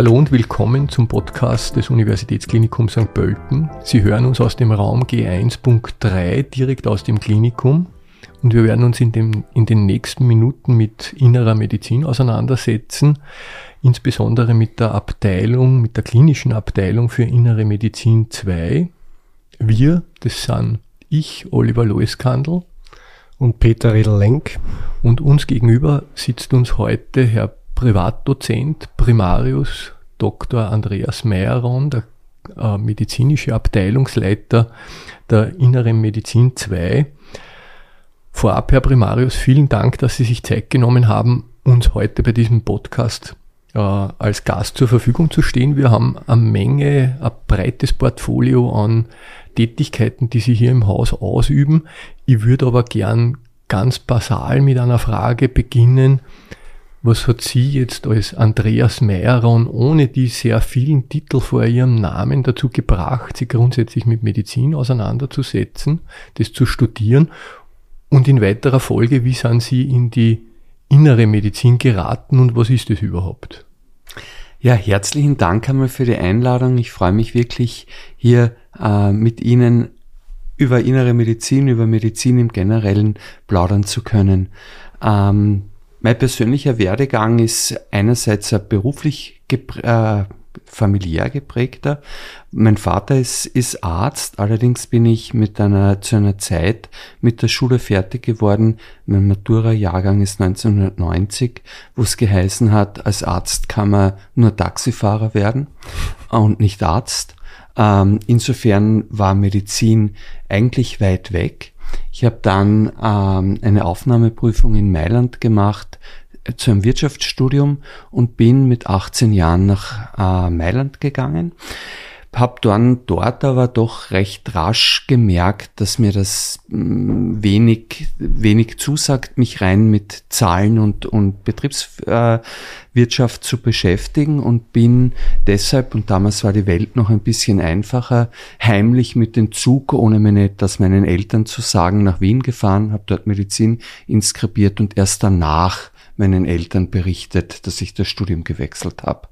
Hallo und willkommen zum Podcast des Universitätsklinikums St. Pölten. Sie hören uns aus dem Raum G1.3 direkt aus dem Klinikum und wir werden uns in, dem, in den nächsten Minuten mit innerer Medizin auseinandersetzen, insbesondere mit der Abteilung, mit der klinischen Abteilung für innere Medizin 2. Wir, das sind ich, Oliver Loeskandl und Peter Riedel-Lenk. Und uns gegenüber sitzt uns heute Herr Privatdozent Primarius Dr. Andreas Meyeron, der äh, medizinische Abteilungsleiter der Inneren Medizin 2. Vorab, Herr Primarius, vielen Dank, dass Sie sich Zeit genommen haben, uns heute bei diesem Podcast äh, als Gast zur Verfügung zu stehen. Wir haben eine Menge, ein breites Portfolio an Tätigkeiten, die Sie hier im Haus ausüben. Ich würde aber gern ganz basal mit einer Frage beginnen. Was hat Sie jetzt als Andreas Meyron ohne die sehr vielen Titel vor Ihrem Namen dazu gebracht, sich grundsätzlich mit Medizin auseinanderzusetzen, das zu studieren? Und in weiterer Folge, wie sind Sie in die innere Medizin geraten und was ist es überhaupt? Ja, herzlichen Dank einmal für die Einladung. Ich freue mich wirklich hier äh, mit Ihnen über innere Medizin, über Medizin im Generellen plaudern zu können. Ähm, mein persönlicher Werdegang ist einerseits beruflich äh, familiär geprägter. Mein Vater ist, ist Arzt, allerdings bin ich mit einer, zu einer Zeit mit der Schule fertig geworden. Mein Matura-Jahrgang ist 1990, wo es geheißen hat, als Arzt kann man nur Taxifahrer werden und nicht Arzt. Ähm, insofern war Medizin eigentlich weit weg. Ich habe dann ähm, eine Aufnahmeprüfung in Mailand gemacht äh, zu einem Wirtschaftsstudium und bin mit 18 Jahren nach äh, Mailand gegangen habe dann dort aber doch recht rasch gemerkt, dass mir das mm, wenig, wenig zusagt, mich rein mit Zahlen und, und Betriebswirtschaft zu beschäftigen und bin deshalb, und damals war die Welt noch ein bisschen einfacher, heimlich mit dem Zug, ohne mir das meinen Eltern zu sagen, nach Wien gefahren, habe dort Medizin inskribiert und erst danach meinen Eltern berichtet, dass ich das Studium gewechselt habe.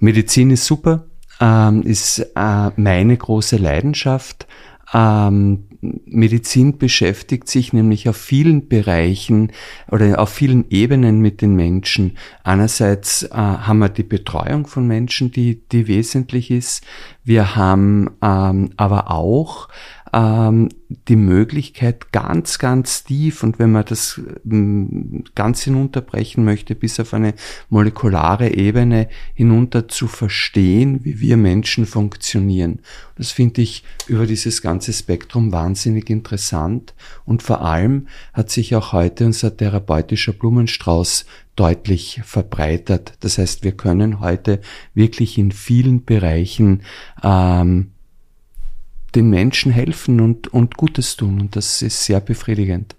Medizin ist super, ähm, ist äh, meine große Leidenschaft. Ähm, Medizin beschäftigt sich nämlich auf vielen Bereichen oder auf vielen Ebenen mit den Menschen. Einerseits äh, haben wir die Betreuung von Menschen, die, die wesentlich ist. Wir haben ähm, aber auch ähm, die Möglichkeit, ganz, ganz tief und wenn man das ähm, ganz hinunterbrechen möchte, bis auf eine molekulare Ebene hinunter zu verstehen, wie wir Menschen funktionieren. Das finde ich über dieses ganze Spektrum wahnsinnig interessant und vor allem hat sich auch heute unser therapeutischer Blumenstrauß deutlich verbreitert. Das heißt, wir können heute wirklich in vielen Bereichen ähm, den Menschen helfen und, und Gutes tun. Und das ist sehr befriedigend.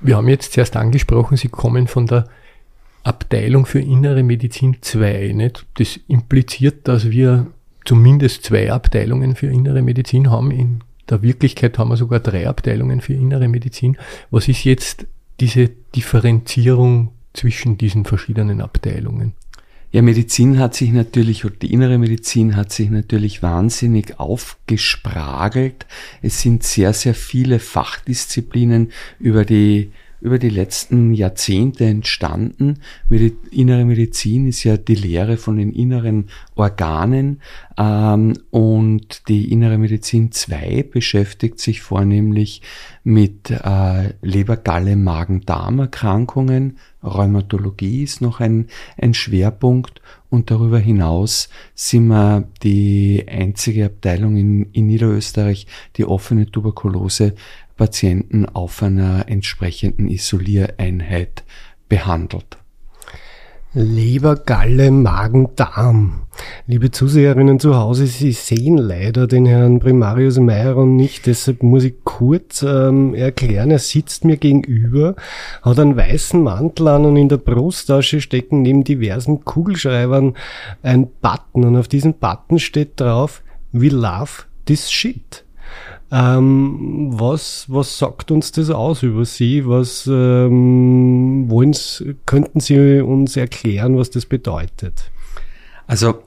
Wir haben jetzt zuerst angesprochen, Sie kommen von der Abteilung für innere Medizin 2. Nicht? Das impliziert, dass wir zumindest zwei Abteilungen für innere Medizin haben. In der Wirklichkeit haben wir sogar drei Abteilungen für innere Medizin. Was ist jetzt diese Differenzierung zwischen diesen verschiedenen Abteilungen? Ja, Medizin hat sich natürlich, oder die innere Medizin hat sich natürlich wahnsinnig aufgespragelt. Es sind sehr, sehr viele Fachdisziplinen über die über die letzten Jahrzehnte entstanden. Die innere Medizin ist ja die Lehre von den inneren Organen ähm, und die innere Medizin 2 beschäftigt sich vornehmlich mit äh, Leber, Galle, Magen, Darmerkrankungen. Rheumatologie ist noch ein, ein Schwerpunkt und darüber hinaus sind wir die einzige Abteilung in, in Niederösterreich, die offene Tuberkulose Patienten auf einer entsprechenden Isoliereinheit behandelt. Leber, Galle, Magen, Darm. Liebe Zuseherinnen zu Hause, Sie sehen leider den Herrn Primarius Meyron nicht, deshalb muss ich kurz ähm, erklären. Er sitzt mir gegenüber, hat einen weißen Mantel an und in der Brusttasche stecken neben diversen Kugelschreibern ein Button und auf diesem Button steht drauf, we love this shit. Ähm, was, was sagt uns das aus über Sie? Was ähm, wollen, könnten Sie uns erklären, was das bedeutet? Also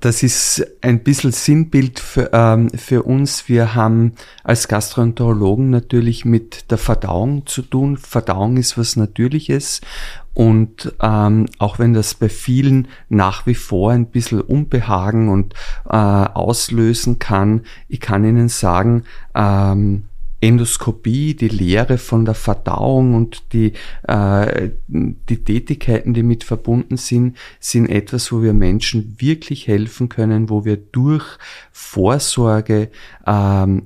das ist ein bisschen Sinnbild für, ähm, für uns. Wir haben als Gastroenterologen natürlich mit der Verdauung zu tun. Verdauung ist was Natürliches und ähm, auch wenn das bei vielen nach wie vor ein bisschen Unbehagen und äh, auslösen kann, ich kann Ihnen sagen, ähm, Endoskopie, die Lehre von der Verdauung und die, äh, die Tätigkeiten, die mit verbunden sind, sind etwas, wo wir Menschen wirklich helfen können, wo wir durch Vorsorge ähm,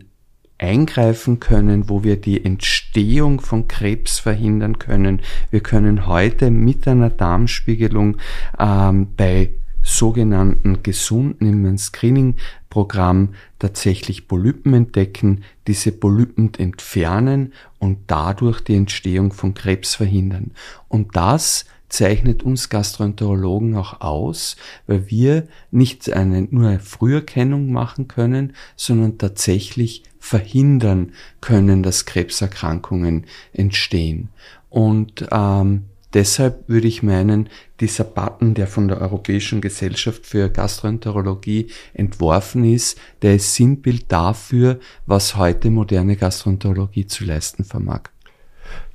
eingreifen können, wo wir die Entstehung von Krebs verhindern können. Wir können heute mit einer Darmspiegelung ähm, bei sogenannten gesunden Screening-Programm tatsächlich Polypen entdecken, diese Polypen entfernen und dadurch die Entstehung von Krebs verhindern. Und das zeichnet uns Gastroenterologen auch aus, weil wir nicht eine, nur eine Früherkennung machen können, sondern tatsächlich verhindern können, dass Krebserkrankungen entstehen. Und ähm, Deshalb würde ich meinen, dieser Button, der von der Europäischen Gesellschaft für Gastroenterologie entworfen ist, der ist Sinnbild dafür, was heute moderne Gastroenterologie zu leisten vermag.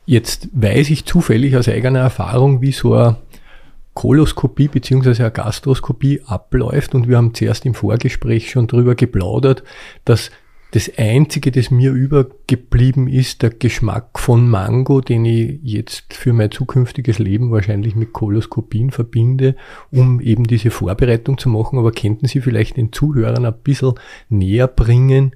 Jetzt weiß ich zufällig aus eigener Erfahrung, wie so eine Koloskopie bzw. eine Gastroskopie abläuft und wir haben zuerst im Vorgespräch schon drüber geplaudert, dass das Einzige, das mir übergeblieben ist, der Geschmack von Mango, den ich jetzt für mein zukünftiges Leben wahrscheinlich mit Koloskopien verbinde, um eben diese Vorbereitung zu machen. Aber könnten Sie vielleicht den Zuhörern ein bisschen näher bringen,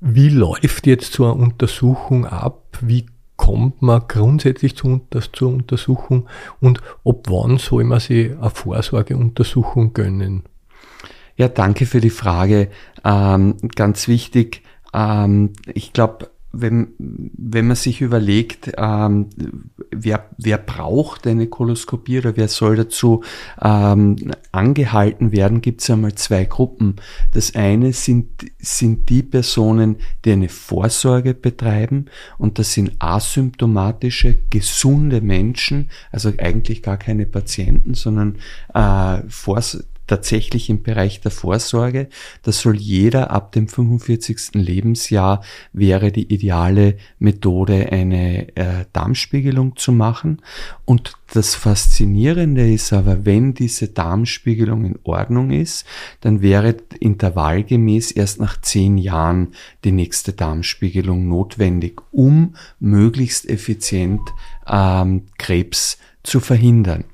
wie läuft jetzt so eine Untersuchung ab? Wie kommt man grundsätzlich zu, zur Untersuchung und ob wann soll man sich eine Vorsorgeuntersuchung gönnen? Ja, danke für die Frage. Ähm, ganz wichtig, ähm, ich glaube, wenn, wenn man sich überlegt, ähm, wer, wer braucht eine Koloskopie oder wer soll dazu ähm, angehalten werden, gibt es einmal zwei Gruppen. Das eine sind, sind die Personen, die eine Vorsorge betreiben und das sind asymptomatische, gesunde Menschen, also eigentlich gar keine Patienten, sondern äh, Vors tatsächlich im Bereich der Vorsorge. Das soll jeder ab dem 45. Lebensjahr wäre die ideale Methode, eine äh, Darmspiegelung zu machen. Und das Faszinierende ist aber, wenn diese Darmspiegelung in Ordnung ist, dann wäre intervallgemäß erst nach zehn Jahren die nächste Darmspiegelung notwendig, um möglichst effizient ähm, Krebs zu verhindern.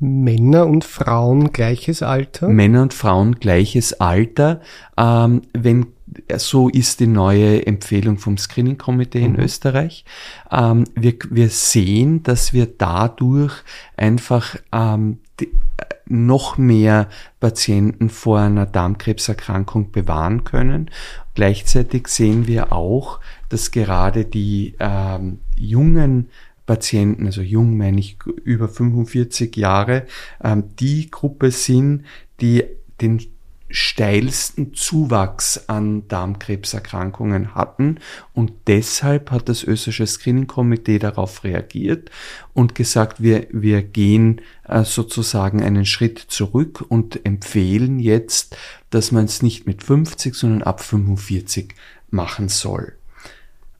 Männer und Frauen gleiches Alter? Männer und Frauen gleiches Alter. Ähm, wenn so ist die neue Empfehlung vom Screening-Komitee in mhm. Österreich. Ähm, wir, wir sehen, dass wir dadurch einfach ähm, die, noch mehr Patienten vor einer Darmkrebserkrankung bewahren können. Gleichzeitig sehen wir auch, dass gerade die ähm, jungen Patienten, also jung meine ich über 45 Jahre, ähm, die Gruppe sind, die den steilsten Zuwachs an Darmkrebserkrankungen hatten und deshalb hat das österreichische Screening-Komitee darauf reagiert und gesagt, wir, wir gehen äh, sozusagen einen Schritt zurück und empfehlen jetzt, dass man es nicht mit 50, sondern ab 45 machen soll.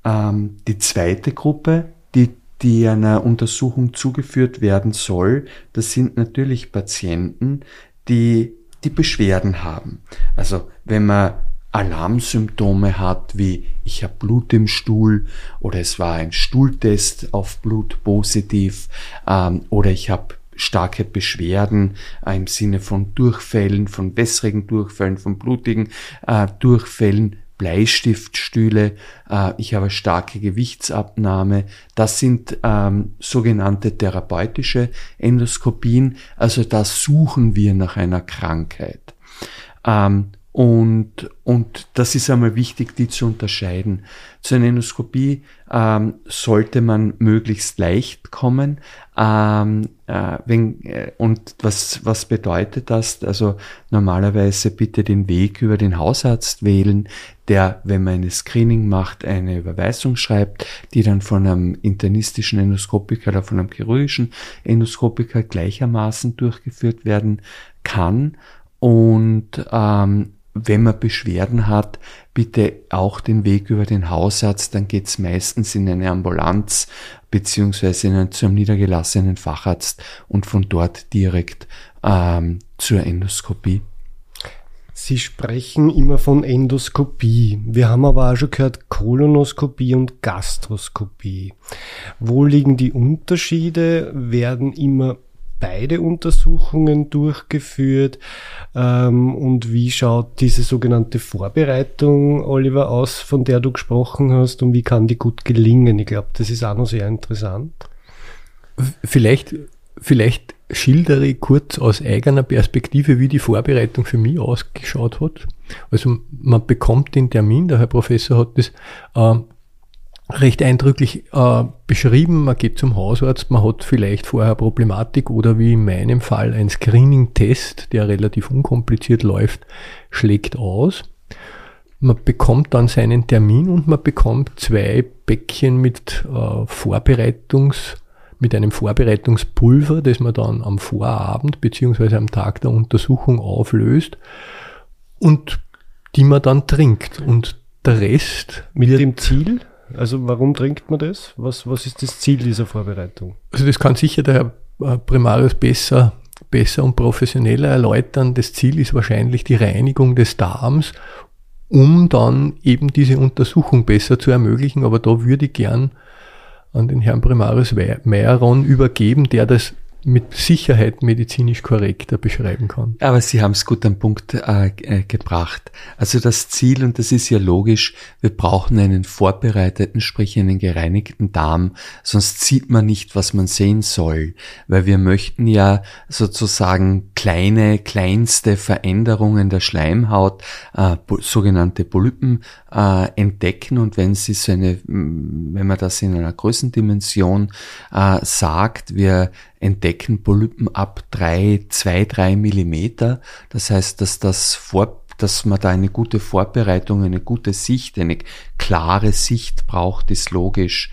Ähm, die zweite Gruppe, die die einer Untersuchung zugeführt werden soll, das sind natürlich Patienten, die die Beschwerden haben. Also wenn man Alarmsymptome hat, wie ich habe Blut im Stuhl oder es war ein Stuhltest auf Blut positiv ähm, oder ich habe starke Beschwerden äh, im Sinne von Durchfällen, von wässrigen Durchfällen, von blutigen äh, Durchfällen, Bleistiftstühle, äh, ich habe starke Gewichtsabnahme. Das sind ähm, sogenannte therapeutische Endoskopien. Also da suchen wir nach einer Krankheit. Ähm, und, und das ist einmal wichtig, die zu unterscheiden. Zu einer Endoskopie ähm, sollte man möglichst leicht kommen. Ähm, äh, wenn, äh, und was, was bedeutet das? Also normalerweise bitte den Weg über den Hausarzt wählen, der, wenn man eine Screening macht, eine Überweisung schreibt, die dann von einem internistischen Endoskopiker oder von einem chirurgischen Endoskopiker gleichermaßen durchgeführt werden kann Und ähm, wenn man Beschwerden hat, bitte auch den Weg über den Hausarzt, dann geht's meistens in eine Ambulanz beziehungsweise in einen, zu einem niedergelassenen Facharzt und von dort direkt ähm, zur Endoskopie. Sie sprechen immer von Endoskopie. Wir haben aber auch schon gehört Kolonoskopie und Gastroskopie. Wo liegen die Unterschiede? Werden immer beide Untersuchungen durchgeführt? Ähm, und wie schaut diese sogenannte Vorbereitung, Oliver, aus, von der du gesprochen hast? Und wie kann die gut gelingen? Ich glaube, das ist auch noch sehr interessant. Vielleicht, vielleicht schildere ich kurz aus eigener Perspektive, wie die Vorbereitung für mich ausgeschaut hat. Also man bekommt den Termin, der Herr Professor hat das äh, recht eindrücklich äh, beschrieben. Man geht zum Hausarzt, man hat vielleicht vorher Problematik oder wie in meinem Fall ein Screening-Test, der relativ unkompliziert läuft, schlägt aus. Man bekommt dann seinen Termin und man bekommt zwei Bäckchen mit äh, Vorbereitungs- mit einem Vorbereitungspulver, das man dann am Vorabend beziehungsweise am Tag der Untersuchung auflöst und die man dann trinkt. Und der Rest. Mit dem Ziel? Also warum trinkt man das? Was, was ist das Ziel dieser Vorbereitung? Also das kann sicher der Herr äh, Primarius besser, besser und professioneller erläutern. Das Ziel ist wahrscheinlich die Reinigung des Darms, um dann eben diese Untersuchung besser zu ermöglichen. Aber da würde ich gern an den Herrn Primarius Meyron übergeben, der das mit Sicherheit medizinisch korrekter beschreiben kann. Aber Sie haben es gut am Punkt äh, äh, gebracht. Also das Ziel, und das ist ja logisch, wir brauchen einen vorbereiteten, sprich einen gereinigten Darm, sonst sieht man nicht, was man sehen soll, weil wir möchten ja sozusagen kleine, kleinste Veränderungen der Schleimhaut, äh, sogenannte Polypen, äh, entdecken und wenn Sie so eine, wenn man das in einer Größendimension äh, sagt, wir entdecken Polypen ab drei, zwei, drei Millimeter. Das heißt, dass das vor dass man da eine gute Vorbereitung, eine gute Sicht, eine klare Sicht braucht, ist logisch.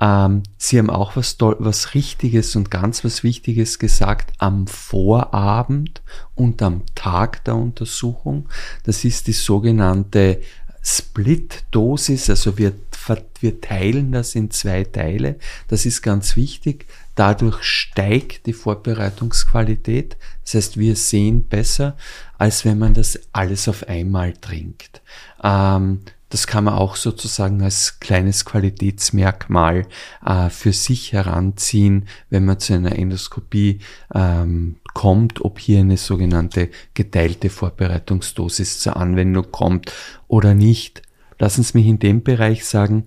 Ähm, Sie haben auch was, was Richtiges und ganz was Wichtiges gesagt am Vorabend und am Tag der Untersuchung. Das ist die sogenannte Split-Dosis, also wir, wir teilen das in zwei Teile. Das ist ganz wichtig. Dadurch steigt die Vorbereitungsqualität. Das heißt, wir sehen besser, als wenn man das alles auf einmal trinkt. Ähm, das kann man auch sozusagen als kleines Qualitätsmerkmal äh, für sich heranziehen, wenn man zu einer Endoskopie ähm, kommt, ob hier eine sogenannte geteilte Vorbereitungsdosis zur Anwendung kommt oder nicht. Lassen Sie mich in dem Bereich sagen,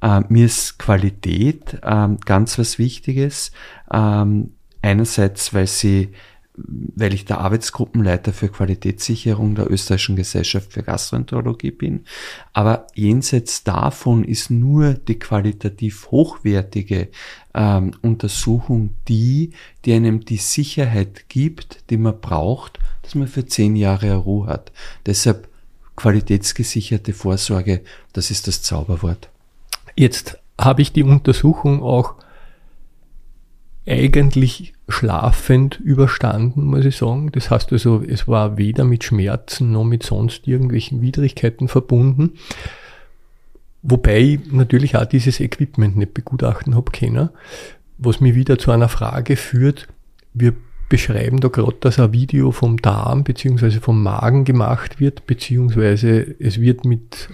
äh, mir ist Qualität äh, ganz was Wichtiges. Ähm, einerseits, weil sie weil ich der Arbeitsgruppenleiter für Qualitätssicherung der Österreichischen Gesellschaft für Gastroenterologie bin. Aber jenseits davon ist nur die qualitativ hochwertige ähm, Untersuchung die, die einem die Sicherheit gibt, die man braucht, dass man für zehn Jahre Ruhe hat. Deshalb qualitätsgesicherte Vorsorge, das ist das Zauberwort. Jetzt habe ich die Untersuchung auch eigentlich schlafend überstanden, muss ich sagen. Das heißt also, es war weder mit Schmerzen noch mit sonst irgendwelchen Widrigkeiten verbunden. Wobei ich natürlich auch dieses Equipment nicht begutachten habe können, was mich wieder zu einer Frage führt. Wir beschreiben da gerade, dass ein Video vom Darm beziehungsweise vom Magen gemacht wird, beziehungsweise es wird mit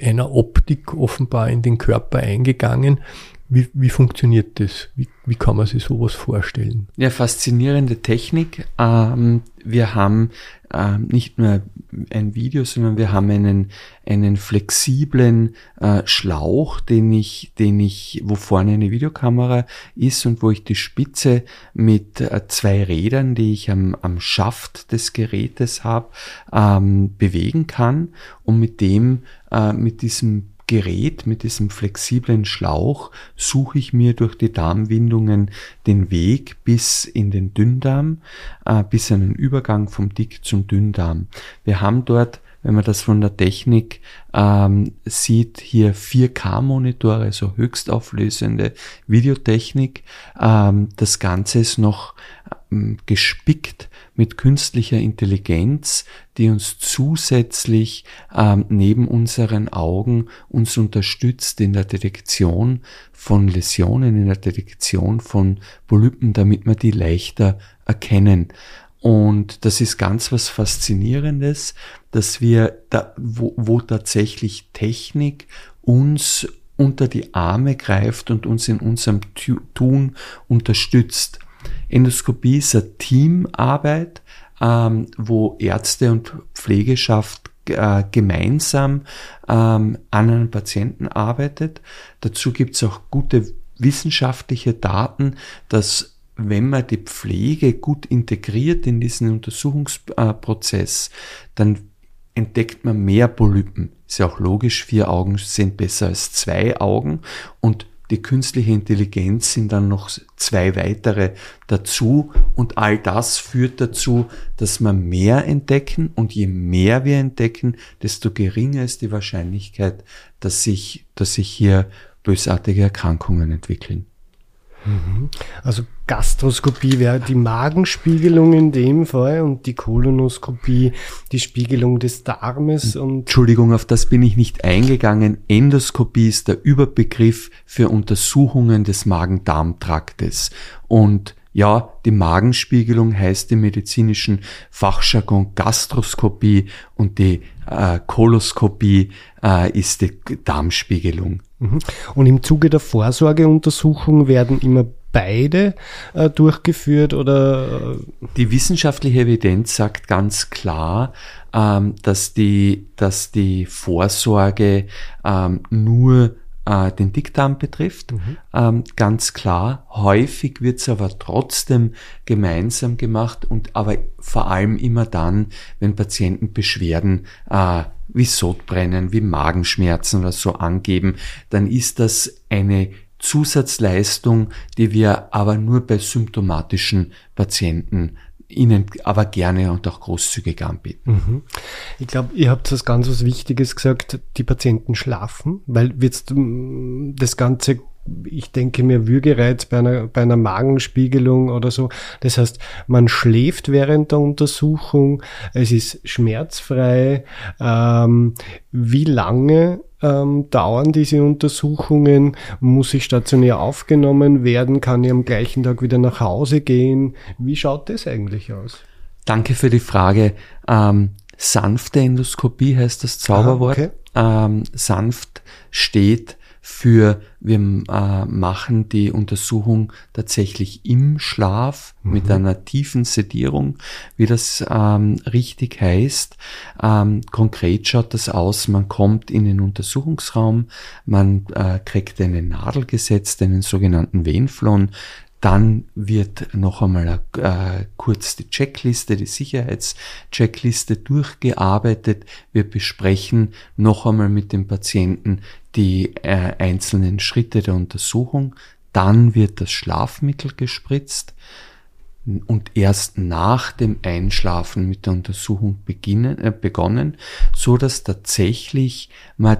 einer Optik offenbar in den Körper eingegangen. Wie, wie funktioniert das? Wie, wie kann man sich sowas vorstellen? Ja, faszinierende Technik. Ähm, wir haben ähm, nicht nur ein Video, sondern wir haben einen, einen flexiblen äh, Schlauch, den ich, den ich, wo vorne eine Videokamera ist und wo ich die Spitze mit äh, zwei Rädern, die ich am, am Schaft des Gerätes habe, ähm, bewegen kann und mit dem, äh, mit diesem Gerät, mit diesem flexiblen Schlauch, suche ich mir durch die Darmwindungen den Weg bis in den Dünndarm, äh, bis einen Übergang vom Dick zum Dünndarm. Wir haben dort wenn man das von der Technik ähm, sieht, hier 4K-Monitore, also höchstauflösende Videotechnik. Ähm, das Ganze ist noch gespickt mit künstlicher Intelligenz, die uns zusätzlich ähm, neben unseren Augen uns unterstützt in der Detektion von Läsionen, in der Detektion von Polypen, damit wir die leichter erkennen. Und das ist ganz was Faszinierendes, dass wir da, wo, wo tatsächlich Technik uns unter die Arme greift und uns in unserem Tun unterstützt. Endoskopie ist eine Teamarbeit, ähm, wo Ärzte und Pflegeschaft äh, gemeinsam ähm, an einem Patienten arbeitet. Dazu gibt es auch gute wissenschaftliche Daten, dass wenn man die Pflege gut integriert in diesen Untersuchungsprozess, dann entdeckt man mehr Polypen. Ist ja auch logisch, vier Augen sind besser als zwei Augen und die künstliche Intelligenz sind dann noch zwei weitere dazu und all das führt dazu, dass wir mehr entdecken und je mehr wir entdecken, desto geringer ist die Wahrscheinlichkeit, dass sich, dass sich hier bösartige Erkrankungen entwickeln. Also Gastroskopie wäre die Magenspiegelung in dem Fall und die Kolonoskopie die Spiegelung des Darmes. Und Entschuldigung, auf das bin ich nicht eingegangen. Endoskopie ist der Überbegriff für Untersuchungen des Magen-Darm-Traktes. Und ja, die Magenspiegelung heißt im medizinischen Fachjargon Gastroskopie und die äh, Koloskopie äh, ist die Darmspiegelung. Mhm. Und im Zuge der Vorsorgeuntersuchung werden immer beide äh, durchgeführt oder? Äh? Die wissenschaftliche Evidenz sagt ganz klar, ähm, dass die, dass die Vorsorge ähm, nur äh, den Dickdarm betrifft. Mhm. Ähm, ganz klar. Häufig wird es aber trotzdem gemeinsam gemacht und aber vor allem immer dann, wenn Patienten Beschwerden äh, wie Sodbrennen, wie Magenschmerzen oder so angeben, dann ist das eine Zusatzleistung, die wir aber nur bei symptomatischen Patienten Ihnen aber gerne und auch großzügig anbieten. Mhm. Ich glaube, ihr habt das ganz was Wichtiges gesagt, die Patienten schlafen, weil jetzt mm, das Ganze ich denke mir Würgereiz bei einer, bei einer Magenspiegelung oder so. Das heißt, man schläft während der Untersuchung, es ist schmerzfrei. Ähm, wie lange ähm, dauern diese Untersuchungen? Muss ich stationär aufgenommen werden? Kann ich am gleichen Tag wieder nach Hause gehen? Wie schaut das eigentlich aus? Danke für die Frage. Ähm, sanfte Endoskopie heißt das Zauberwort. Ah, okay. ähm, sanft steht für, wir äh, machen die Untersuchung tatsächlich im Schlaf mhm. mit einer tiefen Sedierung, wie das ähm, richtig heißt. Ähm, konkret schaut das aus, man kommt in den Untersuchungsraum, man äh, kriegt eine Nadel gesetzt, einen sogenannten Venflon, dann wird noch einmal äh, kurz die Checkliste, die Sicherheitscheckliste durchgearbeitet. Wir besprechen noch einmal mit dem Patienten die äh, einzelnen Schritte der Untersuchung. Dann wird das Schlafmittel gespritzt und erst nach dem Einschlafen mit der Untersuchung beginnen, äh, begonnen, so dass tatsächlich man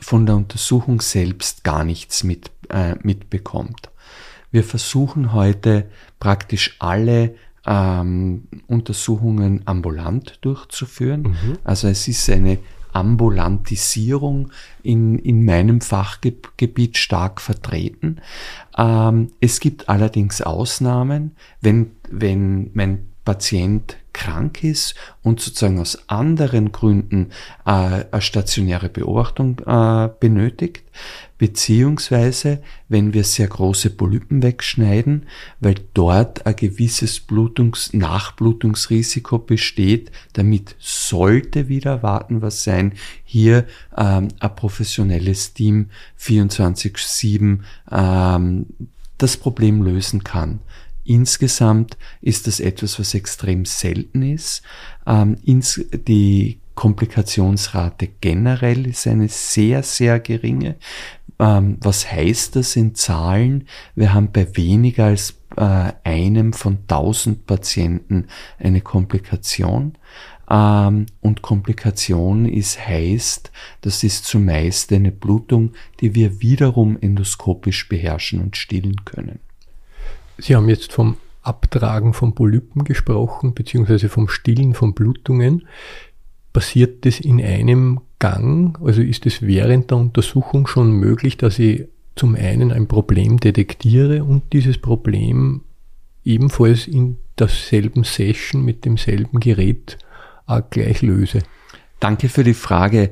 von der Untersuchung selbst gar nichts mit, äh, mitbekommt. Wir versuchen heute praktisch alle ähm, Untersuchungen ambulant durchzuführen. Mhm. Also es ist eine Ambulantisierung in, in meinem Fachgebiet stark vertreten. Ähm, es gibt allerdings Ausnahmen, wenn, wenn mein Patient krank ist und sozusagen aus anderen Gründen äh, eine stationäre Beobachtung äh, benötigt, beziehungsweise wenn wir sehr große Polypen wegschneiden, weil dort ein gewisses Blutungs Nachblutungsrisiko besteht, damit sollte wieder warten was sein, hier ähm, ein professionelles Team 24-7 ähm, das Problem lösen kann. Insgesamt ist das etwas, was extrem selten ist. Ähm, ins, die Komplikationsrate generell ist eine sehr, sehr geringe. Ähm, was heißt das in Zahlen? Wir haben bei weniger als äh, einem von 1000 Patienten eine Komplikation. Ähm, und Komplikation ist heißt, das ist zumeist eine Blutung, die wir wiederum endoskopisch beherrschen und stillen können. Sie haben jetzt vom Abtragen von Polypen gesprochen, beziehungsweise vom Stillen von Blutungen. Passiert das in einem Gang? Also ist es während der Untersuchung schon möglich, dass ich zum einen ein Problem detektiere und dieses Problem ebenfalls in derselben Session mit demselben Gerät auch gleich löse? Danke für die Frage.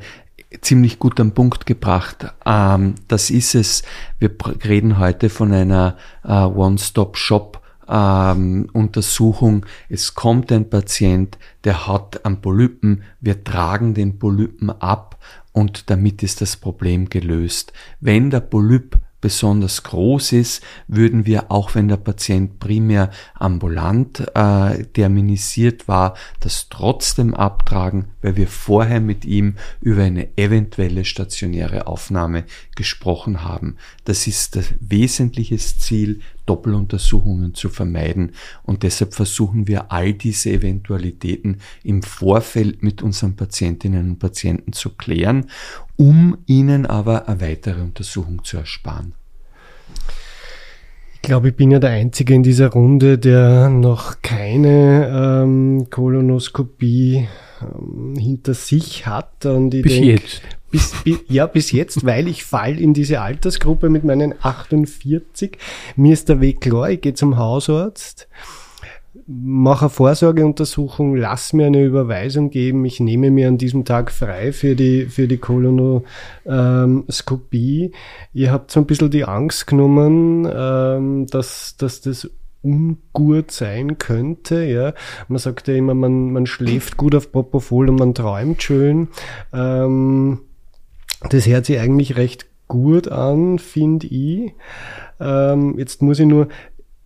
Ziemlich gut am Punkt gebracht. Ähm, das ist es. Wir reden heute von einer äh, One-Stop-Shop ähm, Untersuchung. Es kommt ein Patient, der hat einen Polypen. Wir tragen den Polypen ab und damit ist das Problem gelöst. Wenn der Polyp besonders groß ist, würden wir, auch wenn der Patient primär ambulant äh, terminisiert war, das trotzdem abtragen, weil wir vorher mit ihm über eine eventuelle stationäre Aufnahme gesprochen haben. Das ist das wesentliche Ziel, Doppeluntersuchungen zu vermeiden und deshalb versuchen wir all diese Eventualitäten im Vorfeld mit unseren Patientinnen und Patienten zu klären um ihnen aber eine weitere Untersuchung zu ersparen. Ich glaube, ich bin ja der Einzige in dieser Runde, der noch keine ähm, Kolonoskopie ähm, hinter sich hat. Und ich bis denk, jetzt. Bis, bis, ja, bis jetzt, weil ich fall in diese Altersgruppe mit meinen 48. Mir ist der Weg klar, ich gehe zum Hausarzt mache eine Vorsorgeuntersuchung, lass mir eine Überweisung geben, ich nehme mir an diesem Tag frei für die, für die Kolonoskopie. Ihr habt so ein bisschen die Angst genommen, ähm, dass, dass das ungut sein könnte. Ja. Man sagt ja immer, man, man schläft gut auf Propofol und man träumt schön. Ähm, das hört sich eigentlich recht gut an, finde ich. Ähm, jetzt muss ich nur,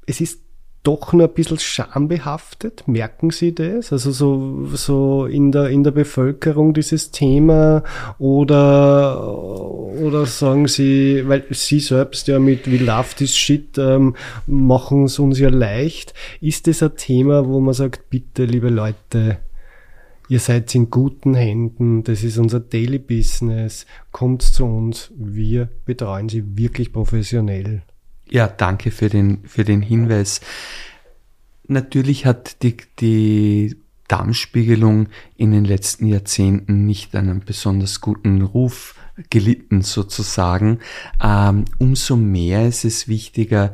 es ist doch nur ein bisschen schambehaftet? Merken Sie das? Also so, so in der, in der Bevölkerung dieses Thema oder, oder sagen Sie, weil Sie selbst ja mit We Love This Shit ähm, machen es uns ja leicht. Ist das ein Thema, wo man sagt, bitte, liebe Leute, ihr seid in guten Händen, das ist unser Daily Business, kommt zu uns, wir betreuen Sie wirklich professionell. Ja, danke für den, für den Hinweis. Natürlich hat die, die Darmspiegelung in den letzten Jahrzehnten nicht einen besonders guten Ruf gelitten sozusagen. Ähm, umso mehr ist es wichtiger,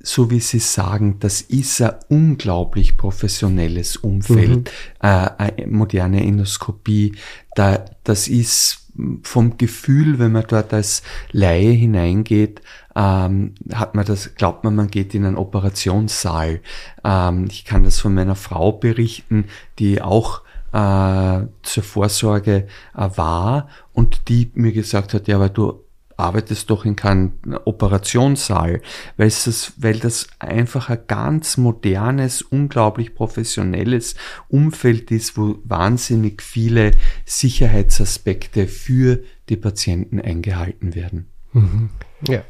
so wie Sie sagen, das ist ein unglaublich professionelles Umfeld, mhm. äh, moderne Endoskopie. Da, das ist vom Gefühl, wenn man dort als Laie hineingeht, ähm, hat man das, glaubt man, man geht in einen Operationssaal. Ähm, ich kann das von meiner Frau berichten, die auch äh, zur Vorsorge äh, war und die mir gesagt hat, ja, aber du arbeitest doch in keinem Operationssaal, weil, das, weil das einfach ein ganz modernes, unglaublich professionelles Umfeld ist, wo wahnsinnig viele Sicherheitsaspekte für die Patienten eingehalten werden. Mhm. Ja.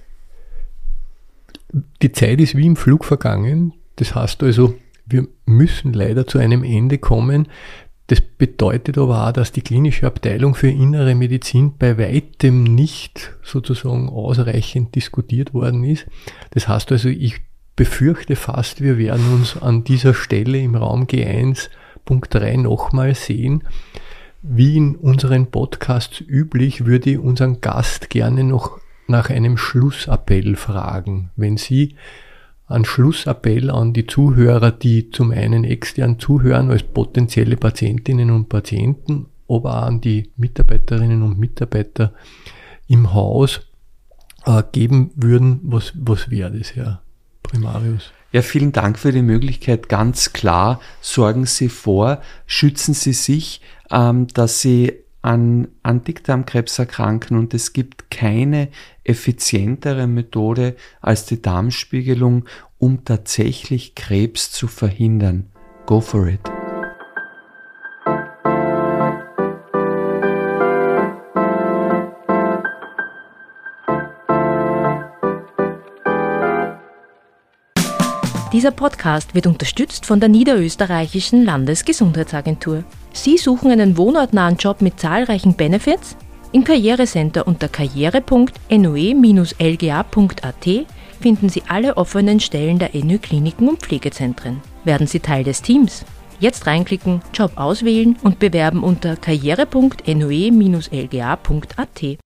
Die Zeit ist wie im Flug vergangen. Das heißt also, wir müssen leider zu einem Ende kommen. Das bedeutet aber auch, dass die klinische Abteilung für innere Medizin bei weitem nicht sozusagen ausreichend diskutiert worden ist. Das heißt also, ich befürchte fast, wir werden uns an dieser Stelle im Raum G1.3 nochmal sehen. Wie in unseren Podcasts üblich, würde ich unseren Gast gerne noch nach einem Schlussappell fragen. Wenn Sie einen Schlussappell an die Zuhörer, die zum einen extern zuhören als potenzielle Patientinnen und Patienten, aber auch an die Mitarbeiterinnen und Mitarbeiter im Haus äh, geben würden, was, was wäre das, Herr Primarius? Ja, vielen Dank für die Möglichkeit. Ganz klar, sorgen Sie vor, schützen Sie sich, ähm, dass Sie an, an Dickdarmkrebs erkranken und es gibt keine effizientere Methode als die Darmspiegelung, um tatsächlich Krebs zu verhindern. Go for it. Dieser Podcast wird unterstützt von der Niederösterreichischen Landesgesundheitsagentur. Sie suchen einen wohnortnahen Job mit zahlreichen Benefits? Im Karrierecenter unter karriere.noe-lga.at finden Sie alle offenen Stellen der NÖ Kliniken und Pflegezentren. Werden Sie Teil des Teams. Jetzt reinklicken, Job auswählen und bewerben unter karriere.noe-lga.at.